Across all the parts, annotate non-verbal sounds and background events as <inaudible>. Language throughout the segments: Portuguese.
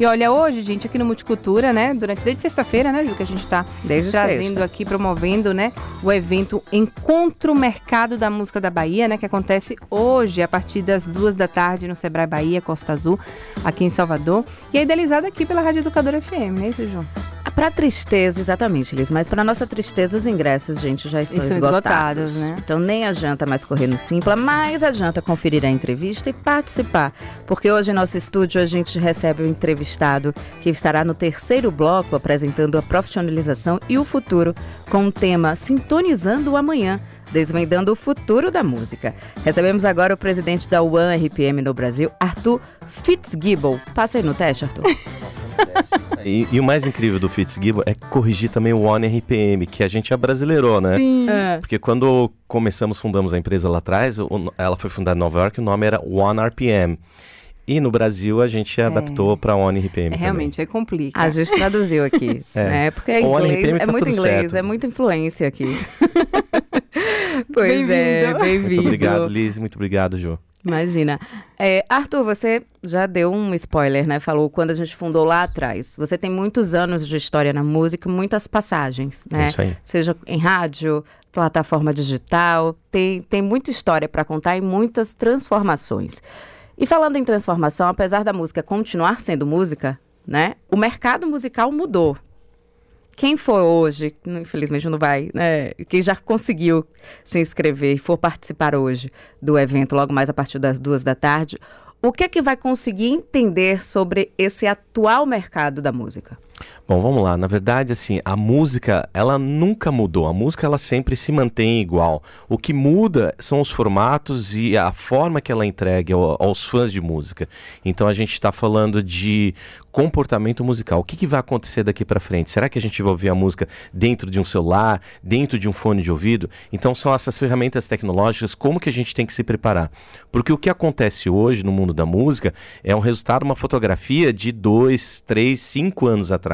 E olha, hoje, gente, aqui no Multicultura, né, durante desde sexta-feira, né, Ju, que a gente está trazendo sexta. aqui, promovendo, né, o evento Encontro Mercado da Música da Bahia, né, que acontece hoje, a partir das duas da tarde, no Sebrae Bahia, Costa Azul, aqui em Salvador. E é idealizado aqui pela Rádio Educadora FM, não é isso, Ju? Para tristeza, exatamente, Liz, mas para nossa tristeza, os ingressos, gente, já estão esgotados. esgotados. né? Então nem adianta mais correr no Simpla, mas adianta conferir a entrevista e participar, porque hoje em nosso estúdio a gente recebe o um entrevistado que estará no terceiro bloco apresentando a profissionalização e o futuro com o tema Sintonizando o Amanhã desvendando o futuro da música. Recebemos agora o presidente da One RPM no Brasil, Arthur Fitzgibbon. Passa aí no teste, Arthur. <laughs> E, e, o mais incrível do Fitzgibbon é corrigir também o One RPM, que a gente é brasileiro, né? Sim. É. Porque quando começamos, fundamos a empresa lá atrás, ela foi fundada em Nova York, o nome era One RPM. E no Brasil a gente é. adaptou para One RPM. É, realmente, é complicado. A gente traduziu aqui. <laughs> é. Né? Porque é inglês, é tá muito inglês, certo. é muita influência aqui. <laughs> pois bem é, bem-vindo. Muito obrigado, Liz. Muito obrigado, Ju. Imagina. É, Arthur, você já deu um spoiler, né? Falou quando a gente fundou lá atrás. Você tem muitos anos de história na música, muitas passagens, né? Isso aí. Seja em rádio, plataforma digital, tem, tem muita história para contar e muitas transformações. E falando em transformação, apesar da música continuar sendo música, né? O mercado musical mudou. Quem for hoje, infelizmente não vai, né? Quem já conseguiu se inscrever e for participar hoje do evento, logo mais a partir das duas da tarde, o que é que vai conseguir entender sobre esse atual mercado da música? Bom, vamos lá. Na verdade, assim, a música, ela nunca mudou. A música, ela sempre se mantém igual. O que muda são os formatos e a forma que ela entrega aos fãs de música. Então, a gente está falando de comportamento musical. O que, que vai acontecer daqui para frente? Será que a gente vai ouvir a música dentro de um celular, dentro de um fone de ouvido? Então, são essas ferramentas tecnológicas, como que a gente tem que se preparar? Porque o que acontece hoje no mundo da música é um resultado, uma fotografia de dois, três, cinco anos atrás.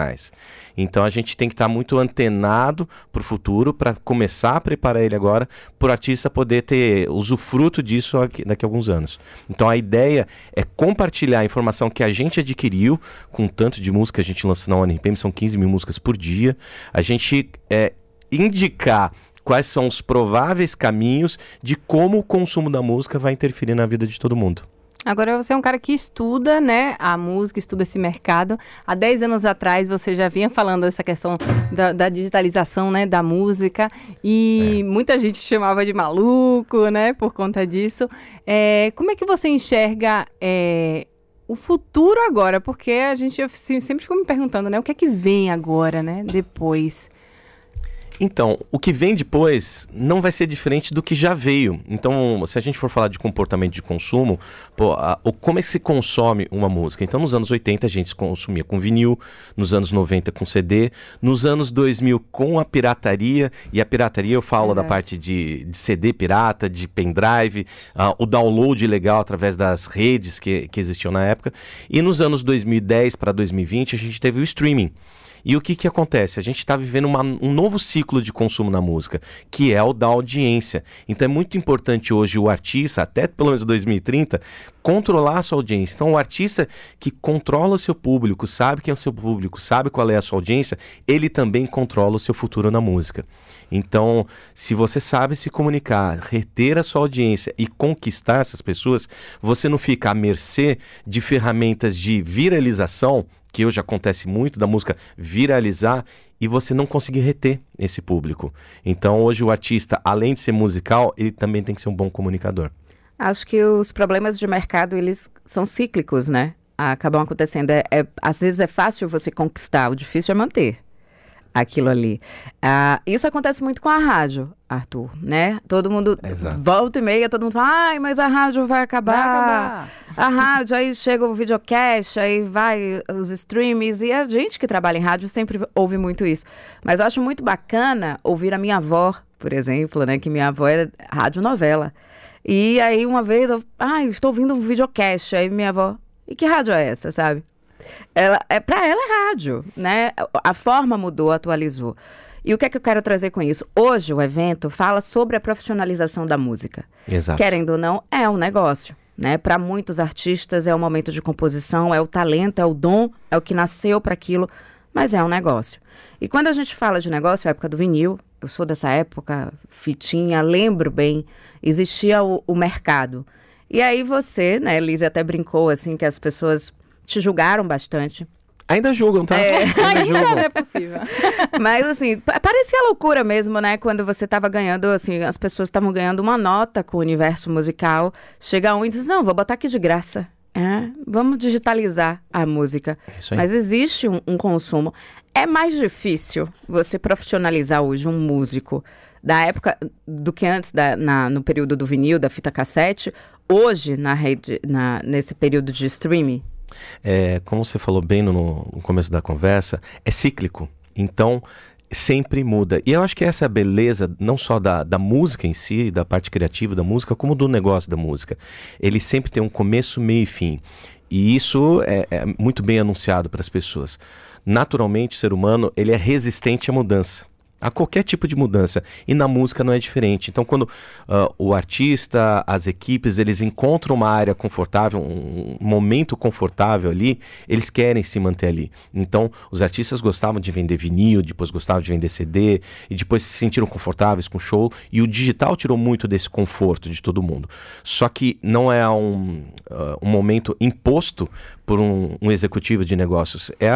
Então a gente tem que estar tá muito antenado para o futuro para começar a preparar ele agora para o artista poder ter usufruto disso daqui a alguns anos. Então a ideia é compartilhar a informação que a gente adquiriu com tanto de música a gente lança na ONRPM, são 15 mil músicas por dia. A gente é, indicar quais são os prováveis caminhos de como o consumo da música vai interferir na vida de todo mundo. Agora você é um cara que estuda, né, a música, estuda esse mercado. Há 10 anos atrás você já vinha falando dessa questão da, da digitalização, né, da música e é. muita gente chamava de maluco, né, por conta disso. É, como é que você enxerga é, o futuro agora? Porque a gente sempre ficou me perguntando, né, o que é que vem agora, né, depois? Então, o que vem depois não vai ser diferente do que já veio. Então, se a gente for falar de comportamento de consumo, pô, a, o, como é que se consome uma música? Então, nos anos 80 a gente consumia com vinil, nos anos 90 com CD, nos anos 2000 com a pirataria, e a pirataria eu falo é. da parte de, de, CD pirata, de pendrive, uh, o download legal através das redes que, que existiam na época. E nos anos 2010 para 2020 a gente teve o streaming. E o que, que acontece? A gente está vivendo uma, um novo ciclo de consumo na música, que é o da audiência. Então é muito importante hoje o artista, até pelo menos 2030, controlar a sua audiência. Então o artista que controla o seu público, sabe quem é o seu público, sabe qual é a sua audiência, ele também controla o seu futuro na música. Então, se você sabe se comunicar, reter a sua audiência e conquistar essas pessoas, você não fica à mercê de ferramentas de viralização que hoje acontece muito da música viralizar e você não conseguir reter esse público. Então hoje o artista, além de ser musical, ele também tem que ser um bom comunicador. Acho que os problemas de mercado, eles são cíclicos, né? Acabam acontecendo. É, é, às vezes é fácil você conquistar, o difícil é manter aquilo ali. Ah, isso acontece muito com a rádio, Arthur, né? Todo mundo Exato. volta e meia, todo mundo fala, ai, mas a rádio vai acabar. Vai acabar. A rádio, aí chega o videocast, aí vai os streams, e a gente que trabalha em rádio sempre ouve muito isso. Mas eu acho muito bacana ouvir a minha avó, por exemplo, né? Que minha avó era rádio novela. E aí uma vez eu, ai, estou ouvindo um videocast, aí minha avó, e que rádio é essa, sabe? Ela, é, para ela é rádio, né? A forma mudou, atualizou. E o que é que eu quero trazer com isso? Hoje o evento fala sobre a profissionalização da música. Exato. Querendo ou não, é um negócio. Né? Para muitos artistas é o momento de composição, é o talento, é o dom, é o que nasceu para aquilo, mas é um negócio. E quando a gente fala de negócio, a época do vinil, eu sou dessa época, fitinha, lembro bem, existia o, o mercado. E aí você, né, Lise até brincou assim que as pessoas te julgaram bastante. Ainda julgam, tá? É, <laughs> ainda julgam. é possível. <laughs> Mas, assim, parecia loucura mesmo, né? Quando você tava ganhando, assim, as pessoas estavam ganhando uma nota com o universo musical. Chega um e diz, não, vou botar aqui de graça. É, vamos digitalizar a música. É Mas existe um, um consumo. É mais difícil você profissionalizar hoje um músico da época do que antes, da, na, no período do vinil, da fita cassete, hoje, na rede, na, nesse período de streaming? É, como você falou bem no, no começo da conversa, é cíclico. Então, sempre muda. E eu acho que essa é a beleza, não só da, da música em si, da parte criativa da música, como do negócio da música. Ele sempre tem um começo, meio e fim. E isso é, é muito bem anunciado para as pessoas. Naturalmente, o ser humano ele é resistente à mudança a qualquer tipo de mudança. E na música não é diferente. Então, quando uh, o artista, as equipes, eles encontram uma área confortável, um momento confortável ali, eles querem se manter ali. Então, os artistas gostavam de vender vinil, depois gostavam de vender CD, e depois se sentiram confortáveis com o show. E o digital tirou muito desse conforto de todo mundo. Só que não é um, uh, um momento imposto por um, um executivo de negócios. É,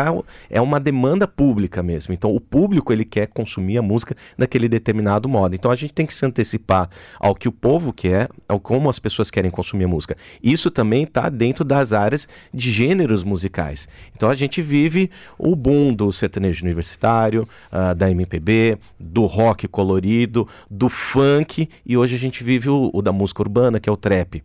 é uma demanda pública mesmo. Então, o público ele quer consumir a música daquele determinado modo. Então, a gente tem que se antecipar ao que o povo quer, ao como as pessoas querem consumir a música. Isso também está dentro das áreas de gêneros musicais. Então, a gente vive o boom do sertanejo universitário, uh, da MPB, do rock colorido, do funk e hoje a gente vive o, o da música urbana, que é o trap.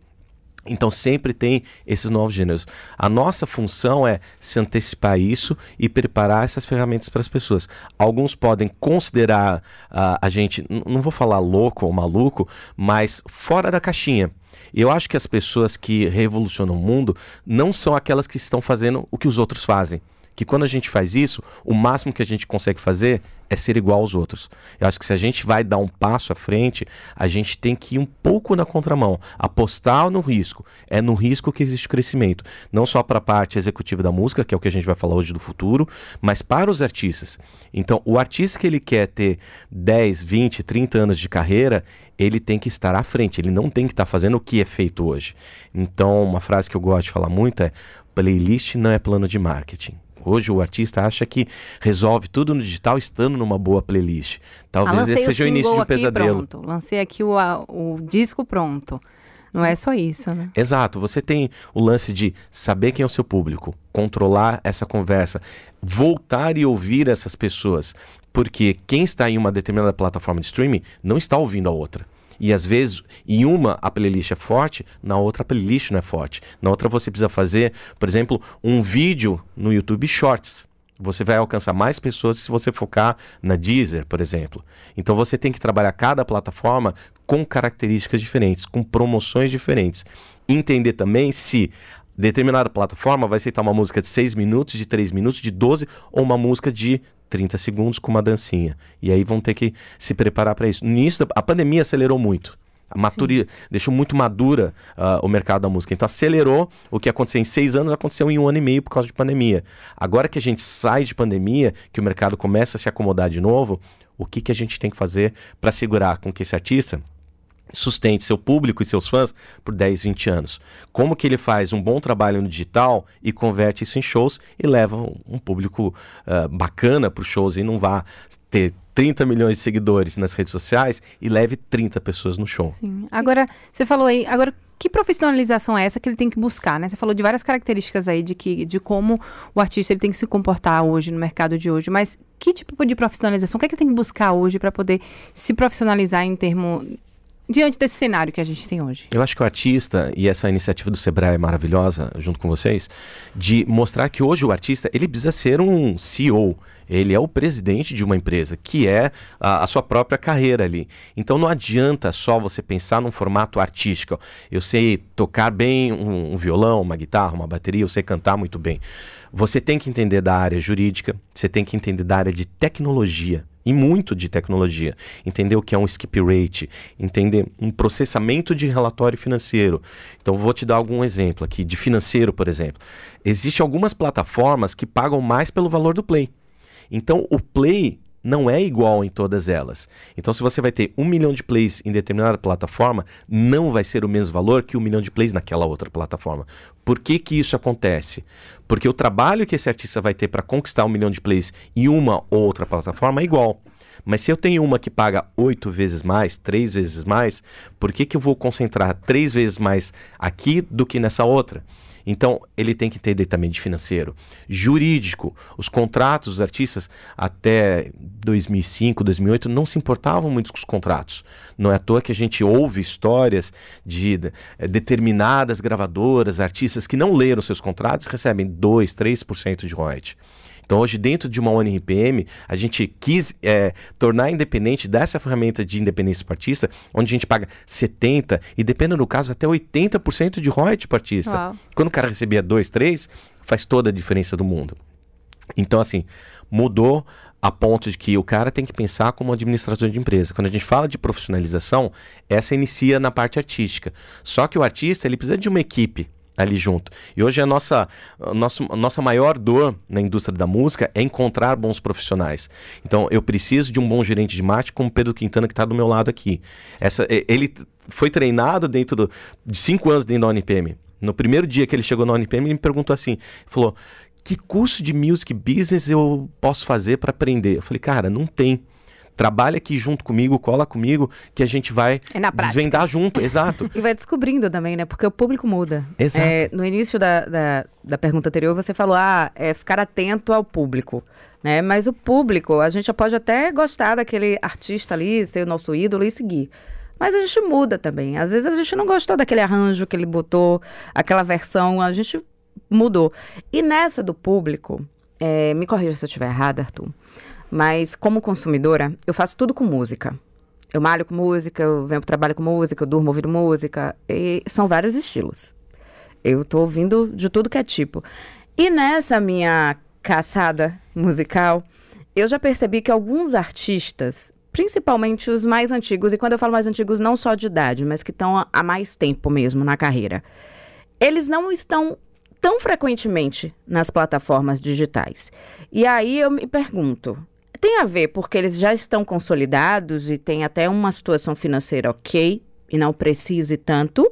Então sempre tem esses novos gêneros. A nossa função é se antecipar isso e preparar essas ferramentas para as pessoas. Alguns podem considerar uh, a gente, não vou falar louco ou maluco, mas fora da caixinha. Eu acho que as pessoas que revolucionam o mundo não são aquelas que estão fazendo o que os outros fazem que quando a gente faz isso, o máximo que a gente consegue fazer é ser igual aos outros. Eu acho que se a gente vai dar um passo à frente, a gente tem que ir um pouco na contramão, apostar no risco. É no risco que existe crescimento, não só para a parte executiva da música, que é o que a gente vai falar hoje do futuro, mas para os artistas. Então, o artista que ele quer ter 10, 20, 30 anos de carreira, ele tem que estar à frente, ele não tem que estar fazendo o que é feito hoje. Então, uma frase que eu gosto de falar muito é: playlist não é plano de marketing. Hoje o artista acha que resolve tudo no digital estando numa boa playlist. Talvez ah, esse seja o, o início de um pesadelo. Pronto. Lancei aqui o, o disco pronto. Não é só isso, né? Exato. Você tem o lance de saber quem é o seu público, controlar essa conversa, voltar e ouvir essas pessoas. Porque quem está em uma determinada plataforma de streaming não está ouvindo a outra. E às vezes, em uma a playlist é forte, na outra a playlist não é forte. Na outra você precisa fazer, por exemplo, um vídeo no YouTube Shorts. Você vai alcançar mais pessoas se você focar na Deezer, por exemplo. Então você tem que trabalhar cada plataforma com características diferentes, com promoções diferentes. Entender também se determinada plataforma vai aceitar uma música de 6 minutos, de 3 minutos, de 12 ou uma música de 30 segundos com uma dancinha. E aí vão ter que se preparar para isso. No início, a pandemia acelerou muito. A maturi... deixou muito madura uh, o mercado da música. Então acelerou o que aconteceu em seis anos, aconteceu em um ano e meio por causa de pandemia. Agora que a gente sai de pandemia, que o mercado começa a se acomodar de novo, o que, que a gente tem que fazer para segurar com que esse artista sustente seu público e seus fãs por 10, 20 anos. Como que ele faz um bom trabalho no digital e converte isso em shows e leva um público uh, bacana para os shows e não vá ter 30 milhões de seguidores nas redes sociais e leve 30 pessoas no show. Sim. Agora, você falou aí, agora que profissionalização é essa que ele tem que buscar, né? Você falou de várias características aí de que de como o artista ele tem que se comportar hoje no mercado de hoje, mas que tipo de profissionalização, o que é que ele tem que buscar hoje para poder se profissionalizar em termo diante desse cenário que a gente tem hoje? Eu acho que o artista, e essa iniciativa do Sebrae é maravilhosa, junto com vocês, de mostrar que hoje o artista, ele precisa ser um CEO, ele é o presidente de uma empresa, que é a, a, sua própria carreira ali. Então não adianta só você pensar num formato artístico. Eu sei tocar bem um, um violão, uma guitarra, uma bateria, eu sei cantar muito bem. Você tem que entender da área jurídica, você tem que entender da área de tecnologia e muito de tecnologia. Entender o que é um skip rate, entender um processamento de relatório financeiro. Então, vou te dar algum exemplo aqui de financeiro, por exemplo. Existem algumas plataformas que pagam mais pelo valor do play. Então, o play não é igual em todas elas. Então, se você vai ter um milhão de plays em determinada plataforma, não vai ser o mesmo valor que um milhão de plays naquela outra plataforma. Por que, que isso acontece? Porque o trabalho que esse artista vai ter para conquistar um milhão de plays em uma ou outra plataforma é igual. Mas se eu tenho uma que paga oito vezes mais, três vezes mais, por que, que eu vou concentrar três vezes mais aqui do que nessa outra? Então, ele tem que entender também de financeiro, jurídico. Os contratos dos artistas até 2005, 2008 não se importavam muito com os contratos. Não é à toa que a gente ouve histórias de, eh, determinadas gravadoras, artistas que não leram seus contratos recebem 2, 3% de royalties. Então, hoje, dentro de uma ONRPM, a gente quis é, tornar independente dessa ferramenta de independência partista, onde a gente paga 70% e, dependendo do caso, até 80% de royalties partista. Uau. Quando o cara recebia 2, 3, faz toda a diferença do mundo. Então, assim, mudou a ponto de que o cara tem que pensar como administrador de empresa. Quando a gente fala de profissionalização, essa inicia na parte artística. Só que o artista ele precisa de uma equipe ali junto. E hoje a nossa, a nossa, a nossa maior dor na indústria da música é encontrar bons profissionais. Então eu preciso de um bom gerente de marketing como Pedro Quintana que está do meu lado aqui. Essa, ele foi treinado dentro do, de cinco anos dentro da UNPM. No primeiro dia que ele chegou na UNPM, ele me perguntou assim, falou, que curso de music business eu posso fazer para aprender? Eu falei, cara, não tem trabalha aqui junto comigo, cola comigo, que a gente vai é desvendar junto, <laughs> exato. e vai descobrindo também, né? Porque o público muda. Exato. É, no início da, da, da, pergunta anterior, você falou, ah, é ficar atento ao público. Né? Mas o público, a gente pode até gostar daquele artista ali, ser o nosso ídolo e seguir. Mas a gente muda também. Às vezes a gente não gostou daquele arranjo que ele botou, aquela versão, a gente mudou. E nessa do público, é, me corrija se eu estiver errada, Arthur. Mas como consumidora, eu faço tudo com música. Eu malho com música, eu venho pro trabalho com música, eu durmo ouvindo música. E são vários estilos. Eu tô ouvindo de tudo que é tipo. E nessa minha caçada musical, eu já percebi que alguns artistas, principalmente os mais antigos, e quando eu falo mais antigos, não só de idade, mas que estão há mais tempo mesmo na carreira, eles não estão tão frequentemente nas plataformas digitais. E aí eu me pergunto, tem a ver porque eles já estão consolidados e tem até uma situação financeira ok e não precise tanto.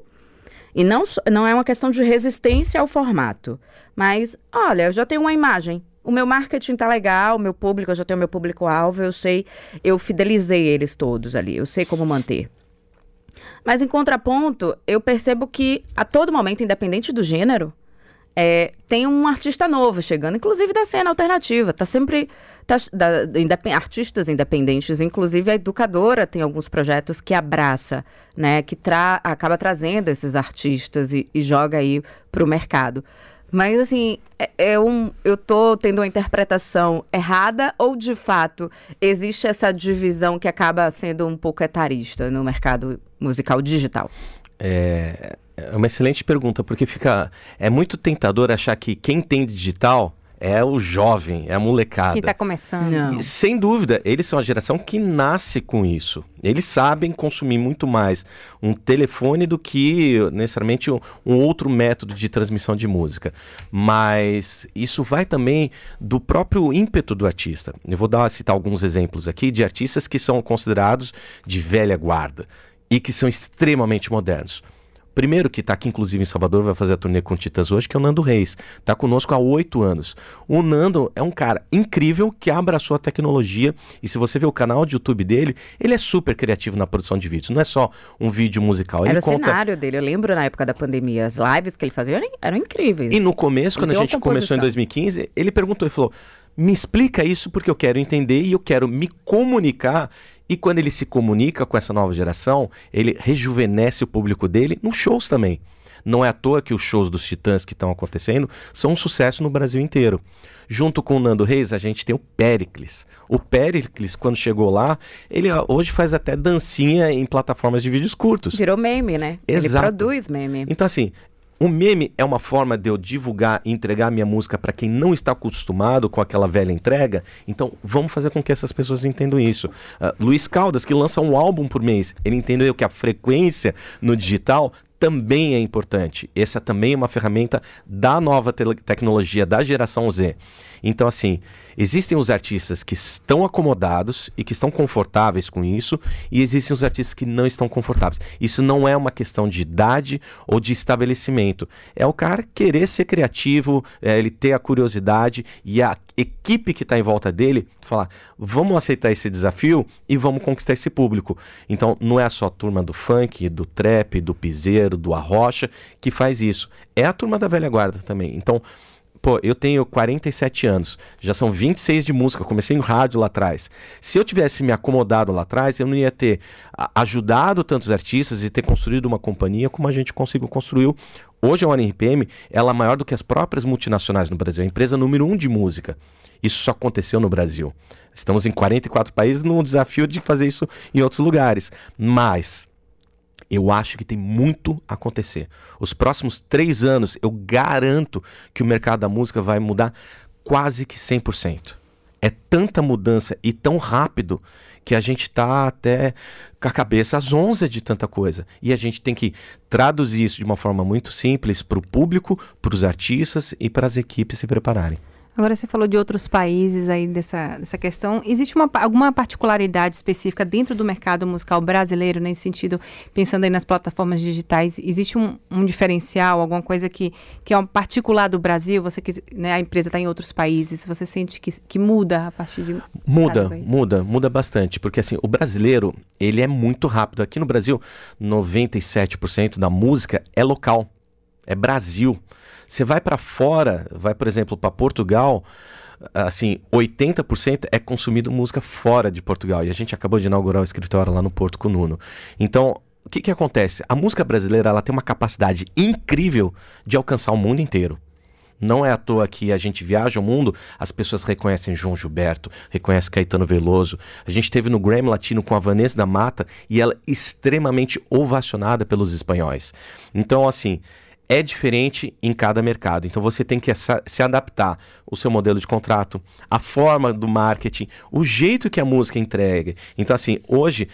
E não, não é uma questão de resistência ao formato. Mas, olha, eu já tenho uma imagem. O meu marketing tá legal, o meu público, eu já tenho meu público-alvo, eu sei, eu fidelizei eles todos ali, eu sei como manter. Mas em contraponto, eu percebo que a todo momento, independente do gênero, é, tem um artista novo chegando, inclusive da cena alternativa. Tá sempre. Tá, da, artistas independentes, inclusive a educadora tem alguns projetos que abraça, né? Que tra, acaba trazendo esses artistas e, e joga aí para o mercado. Mas assim, é, é, um, eu tô tendo uma interpretação errada ou de fato existe essa divisão que acaba sendo um pouco etarista no mercado musical digital? É, é uma excelente pergunta, porque fica. É muito tentador achar que quem tem digital é o jovem, é a molecada. Que está começando. E, sem dúvida, eles são a geração que nasce com isso. Eles sabem consumir muito mais um telefone do que necessariamente um, um outro método de transmissão de música. Mas isso vai também do próprio ímpeto do artista. Eu vou dar citar alguns exemplos aqui de artistas que são considerados de velha guarda e que são extremamente modernos. Primeiro que está aqui, inclusive, em Salvador, vai fazer a turnê com Titãs hoje, que é o Nando Reis. Está conosco há oito anos. O Nando é um cara incrível que abraçou a tecnologia. E se você ver o canal de YouTube dele, ele é super criativo na produção de vídeos. Não é só um vídeo musical. Era ele o conta... cenário dele. Eu lembro na época da pandemia, as lives que ele fazia eram, eram incríveis. E no começo, quando a gente começou em 2015, ele perguntou e falou: me explica isso porque eu quero entender e eu quero me comunicar e quando ele se comunica com essa nova geração, ele rejuvenesce o público dele nos shows também. Não é à toa que os shows dos Titãs que estão acontecendo são um sucesso no Brasil inteiro. Junto com o Nando Reis, a gente tem o Pericles. O Pericles, quando chegou lá, ele hoje faz até dancinha em plataformas de vídeos curtos. Virou meme, né? Exato. Ele produz meme. Então, assim, O meme é uma forma de eu divulgar e entregar minha música para quem não está acostumado com aquela velha entrega. Então, vamos fazer com que essas pessoas entendam isso. Uh, Luiz Caldas, que lança um álbum por mês, ele entendeu que a frequência no digital também é importante. Essa também é uma ferramenta da nova te tecnologia da geração Z. Então, assim, existem os artistas que estão acomodados e que estão confortáveis com isso, e existem os artistas que não estão confortáveis. Isso não é uma questão de idade ou de estabelecimento. É o cara querer ser criativo, é, ele ter a curiosidade e a equipe que está em volta dele falar: vamos aceitar esse desafio e vamos conquistar esse público. Então, não é só a turma do funk, do trap, do piseiro, do arrocha que faz isso. É a turma da velha guarda também. Então, pô, eu tenho 47 anos, já são 26 de música, comecei no rádio lá atrás. Se eu tivesse me acomodado lá atrás, eu não ia ter ajudado tantos artistas e ter construído uma companhia como a gente conseguiu construir. Hoje a ONRPM, ela é maior do que as próprias multinacionais no Brasil, é a empresa número um de música. Isso só aconteceu no Brasil. Estamos em 44 países no desafio de fazer isso em outros lugares. Mas eu acho que tem muito a acontecer. Os próximos três anos, eu garanto que o mercado da música vai mudar quase que 100%. É tanta mudança e tão rápido que a gente está até com a cabeça às 11 de tanta coisa. E a gente tem que traduzir isso de uma forma muito simples para o público, para os artistas e para as equipes se prepararem. Agora você falou de outros países aí dessa, dessa questão. Existe uma, alguma particularidade específica dentro do mercado musical brasileiro, nesse sentido, pensando aí nas plataformas digitais? Existe um, um diferencial, alguma coisa que, que é um particular do Brasil? Você que né, a empresa está em outros países, você sente que, que muda a partir de. Muda, muda, muda bastante. Porque assim, o brasileiro, ele é muito rápido. Aqui no Brasil, 97% da música é local. É Brasil. Você vai para fora, vai, por exemplo, para Portugal, assim, 80% é consumido música fora de Portugal. E a gente acabou de inaugurar o escritório lá no Porto com o Nuno. Então, o que, que acontece? A música brasileira ela tem uma capacidade incrível de alcançar o mundo inteiro. Não é à toa que a gente viaja o mundo, as pessoas reconhecem João Gilberto, reconhecem Caetano Veloso. A gente esteve no Grammy Latino com a Vanessa da Mata e ela extremamente ovacionada pelos espanhóis. Então, assim, é diferente em cada mercado. Então você tem que se adaptar o seu modelo de contrato, a forma do marketing, o jeito que a música entrega. Então, assim, hoje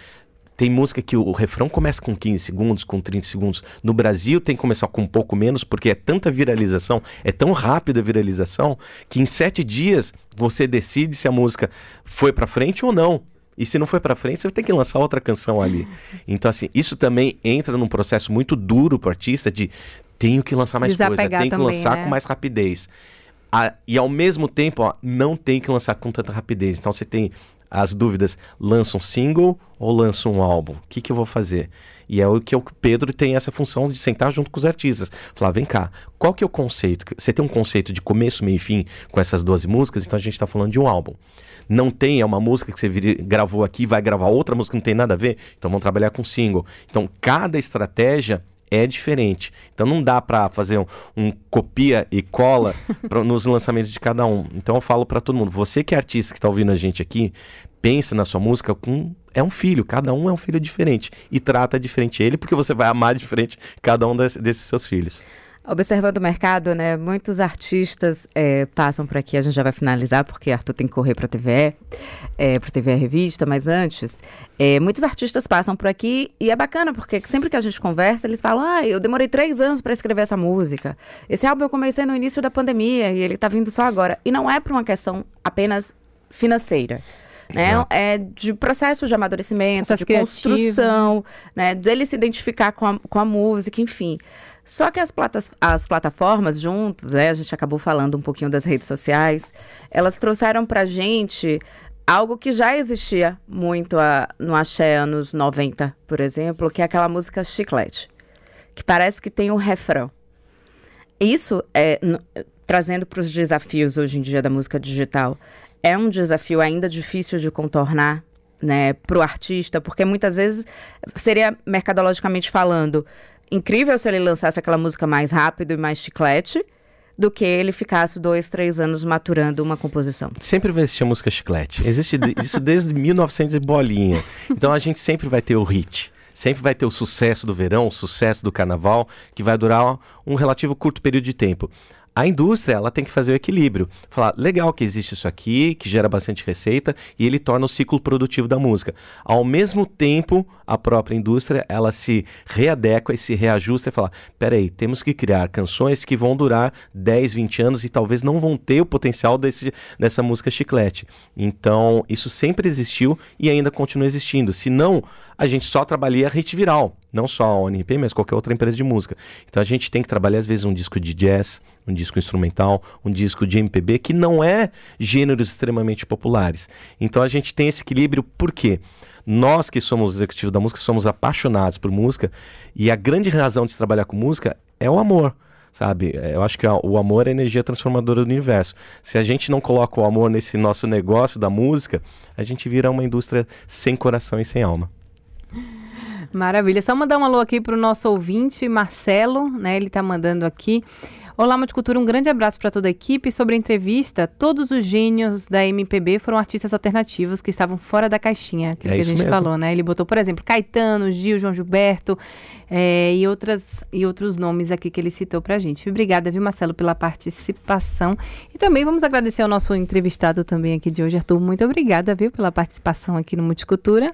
tem música que o, refrão começa com 15 segundos, com 30 segundos. No Brasil tem que começar com um pouco menos, porque é tanta viralização, é tão rápida a viralização, que em sete dias você decide se a música foi para frente ou não. E se não foi para frente, você tem que lançar outra canção ali. <laughs> Então, assim, isso também entra num processo muito duro pro artista de tenho que lançar mais coisa, tenho que lançar né? com mais rapidez. Ah, e ao mesmo tempo, ó, não tem que lançar com tanta rapidez. Então você tem as dúvidas: lança um single ou lança um álbum? O que, que eu vou fazer? E é o que o Pedro tem essa função de sentar junto com os artistas. Falar, vem cá, qual que é o conceito? Você tem um conceito de começo, meio e fim com essas 12 músicas, então a gente está falando de um álbum. Não tem, é uma música que você gravou aqui, vai gravar outra música não tem nada a ver, então vamos trabalhar com single. Então cada estratégia é diferente. Então não dá para fazer um, um, copia e cola <laughs> pra, nos lançamentos de cada um. Então eu falo para todo mundo, você que é artista que está ouvindo a gente aqui, pensa na sua música com é um filho, cada um é um filho diferente e trata diferente ele porque você vai amar diferente cada um desses seus filhos. Observando o mercado, né? Muitos artistas é, passam por aqui, a gente já vai finalizar, porque Arthur tem que correr para a TVE, é, para a TVE Revista, mas antes, é, muitos artistas passam por aqui e é bacana, porque sempre que a gente conversa, eles falam: ah, eu demorei três anos para escrever essa música. Esse álbum eu comecei no início da pandemia e ele está vindo só agora. E não é por uma questão apenas financeira. Né? É de processo de amadurecimento, processo de criativo. construção, né? Dele se identificar com a, com a música, enfim. Só que as, platas, as plataformas juntos, né, a gente acabou falando um pouquinho das redes sociais, elas trouxeram pra gente algo que já existia muito a, no Axé anos 90, por exemplo, que é aquela música chiclete, que parece que tem um refrão. Isso, é, trazendo para os desafios hoje em dia da música digital, é um desafio ainda difícil de contornar, né, para o artista, porque muitas vezes seria mercadologicamente falando, incrível se ele lançasse aquela música mais rápido e mais chiclete do que ele ficasse dois, três anos maturando uma composição. Sempre vai existir a música chiclete. Existe <laughs> isso desde 1900 e bolinha. Então a gente sempre vai ter o hit. Sempre vai ter o sucesso do verão, o sucesso do carnaval, que vai durar um relativo curto período de tempo. A indústria, ela tem que fazer o equilíbrio. Falar, legal que existe isso aqui, que gera bastante receita, e ele torna o ciclo produtivo da música. Ao mesmo tempo, a própria indústria, ela se readequa e se reajusta e fala, peraí, temos que criar canções que vão durar 10, 20 anos e talvez não vão ter o potencial desse, dessa música chiclete. Então, isso sempre existiu e ainda continua existindo. Se não, a gente só trabalha a viral, não só a ONP, mas qualquer outra empresa de música. Então a gente tem que trabalhar, às vezes, um disco de jazz, um disco instrumental, um disco de MPB, que não é gêneros extremamente populares. Então a gente tem esse equilíbrio, por quê? Nós que somos executivos da música, somos apaixonados por música, e a grande razão de se trabalhar com música é o amor sabe? Eu acho que o amor é a energia transformadora do universo. Se a gente não coloca o amor nesse nosso negócio da música, a gente vira uma indústria sem coração e sem alma. Maravilha. Só mandar um alô aqui para o nosso ouvinte, Marcelo, né? Ele está mandando aqui. Olá, Multicultura, um grande abraço para toda a equipe. Sobre a entrevista, todos os gênios da MPB foram artistas alternativos que estavam fora da caixinha, aquilo é que a gente mesmo. falou, né? Ele botou, por exemplo, Caetano, Gil, João Gilberto é, e, outras, e outros nomes aqui que ele citou para a gente. Obrigada, viu, Marcelo, pela participação. E também vamos agradecer ao nosso entrevistado também aqui de hoje, Arthur. Muito obrigada, viu, pela participação aqui no Multicultura.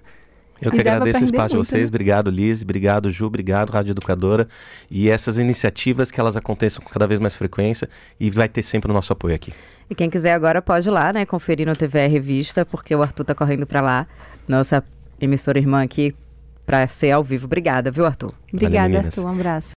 Eu que agradeço o espaço muito, de vocês. Né? Obrigado, Liz. Obrigado, Ju. Obrigado, Rádio Educadora. E essas iniciativas que elas aconteçam com cada vez mais frequência e vai ter sempre o nosso apoio aqui. E quem quiser agora pode ir lá, né, conferir no TVR Revista, porque o Arthur tá correndo para lá. Nossa emissora irmã aqui para ser ao vivo. Obrigada, viu, Arthur? Obrigada, Arthur. Um abraço.